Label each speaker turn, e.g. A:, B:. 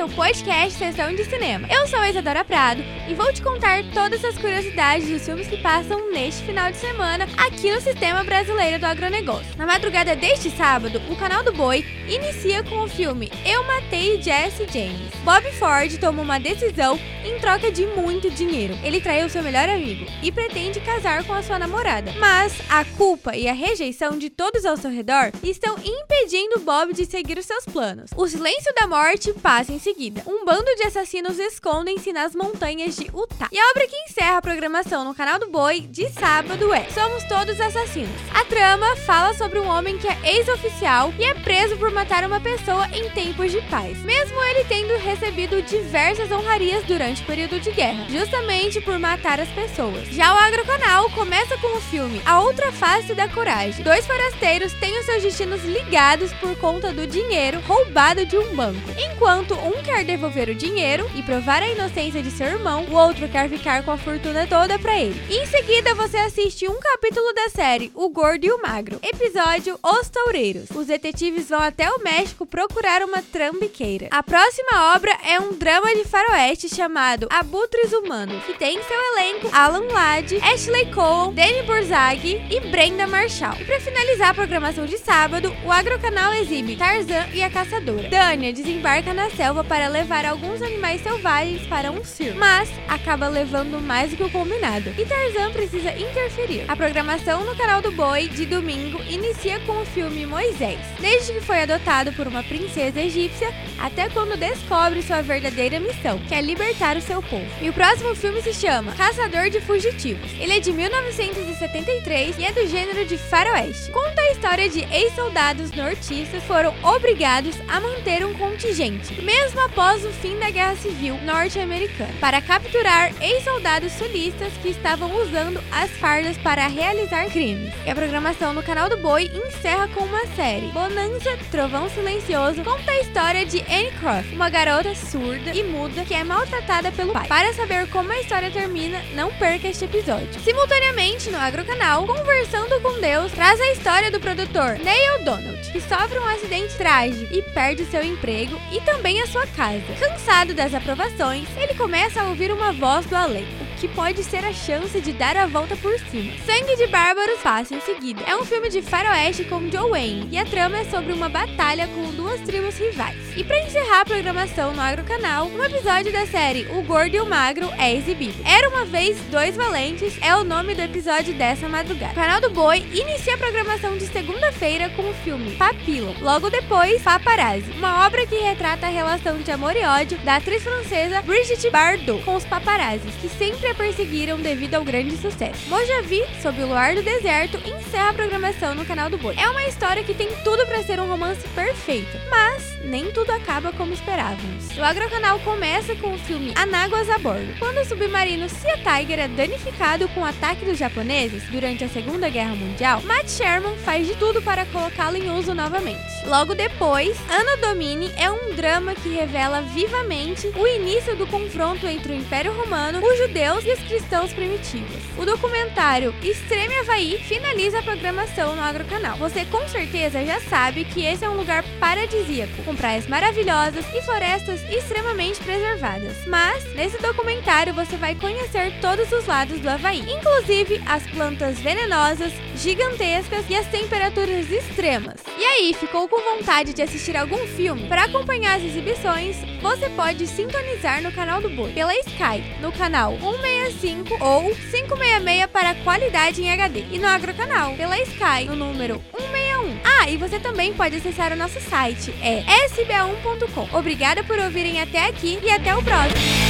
A: seu podcast Sessão de Cinema. Eu sou a Isadora Prado e vou te contar todas as curiosidades dos filmes que passam neste final de semana aqui no Sistema Brasileiro do Agronegócio. Na madrugada deste sábado, o canal do Boi inicia com o filme Eu Matei Jesse James. Bob Ford toma uma decisão em troca de muito dinheiro. Ele traiu seu melhor amigo e pretende casar com a sua namorada. Mas a culpa e a rejeição de todos ao seu redor estão impedindo Bob de seguir os seus planos. O silêncio da morte passa em seguida. Um bando de assassinos escondem-se nas montanhas de Utah. E a obra que encerra a programação no canal do Boi de sábado é Somos Todos Assassinos. A trama fala sobre um homem que é ex-oficial e é preso por matar uma pessoa em tempos de paz, mesmo ele tendo recebido diversas honrarias durante o período de guerra, justamente por matar as pessoas. Já o Agrocanal começa com o filme A Outra Face da Coragem. Dois forasteiros têm os seus destinos ligados por conta do dinheiro roubado de um banco. Enquanto um quer devolver o dinheiro e provar a inocência de seu irmão, o outro quer ficar com a fortuna toda para ele. Em seguida, você assiste um capítulo da série O Gordo e o Magro, episódio Os Toureiros. Os detetives vão até o México procurar uma trambiqueira. A próxima obra é um drama de faroeste chamado Abutres Humanos, que tem em seu elenco Alan Ladd, Ashley Cole, Danny Burzag e Brenda Marshall. E para finalizar a programação de sábado, o Agrocanal exibe Tarzan e a Caçadora. Dania desembarca na selva para levar alguns animais selvagens para um circo, mas acaba levando mais do que o combinado. E Tarzan precisa interferir. A programação no canal do Boi de domingo inicia com o filme Moisés. Desde que foi adotado por uma princesa egípcia até quando descobre sua verdadeira missão, que é libertar o seu povo. E o próximo filme se chama Caçador de Fugitivos. Ele é de 1973 e é do gênero de faroeste. Conta a história de ex-soldados nortistas foram obrigados a manter um contingente, mesmo após o fim da Guerra Civil norte-americana, para capturar ex-soldados sulistas que estavam usando as fardas para realizar crimes. E a programação no canal do Boi encerra com uma série. Bonanza Trovão Silencioso conta a história de Anne Croft, uma garota surda e muda que é maltratada pelo pai. Para saber como a história termina, não perca este episódio. Simultaneamente, no Agrocanal, Conversando com Deus traz a história do produtor Neil Donald, que sofre um acidente trágico e perde seu emprego e também a sua casa. Cansado das aprovações, ele começa a ouvir uma voz do além, que pode ser a chance de dar a volta por cima. Sangue de Bárbaros passa em seguida. É um filme de faroeste com Joe Wayne e a trama é sobre uma batalha com duas tribos rivais. E para encerrar a programação no Agrocanal, um episódio da série O Gordo e o Magro é exibido. Era uma vez dois valentes é o nome do episódio dessa madrugada. O canal do Boi inicia a programação de segunda-feira com o filme Papillon. Logo depois, Paparazzi, uma obra que retrata a relação de amor e ódio da atriz francesa Brigitte Bardot com os paparazzis, que sempre a perseguiram devido ao grande sucesso. Mojave, sob o luar do deserto, encerra a programação no canal do Boi. É uma história que tem tudo para ser um romance perfeito, mas nem tudo acaba como esperávamos. O Agrocanal começa com o filme Anáguas a Bordo. Quando o submarino Sea Tiger é danificado com o ataque dos japoneses durante a Segunda Guerra Mundial, Matt Sherman faz de tudo para colocá-lo em uso novamente. Logo depois, Anno Domini é um drama que revela vivamente o início do confronto entre o Império Romano, os judeus e os cristãos primitivos. O documentário Extreme Havaí finaliza a programação no Agrocanal. Você com certeza já sabe que esse é um lugar paradisíaco, com praias maravilhosas e florestas extremamente preservadas. Mas, nesse documentário você vai conhecer todos os lados do Havaí, inclusive as plantas venenosas, gigantescas e as temperaturas extremas. E aí, ficou com vontade de assistir algum filme? Para acompanhar as exibições, você pode sintonizar no canal do Boi pela Sky, no canal 165 ou 566 para qualidade em HD, e no Agrocanal pela Sky, no número 161. Ah, e você também pode acessar o nosso site, é sba1.com. Obrigada por ouvirem até aqui e até o próximo!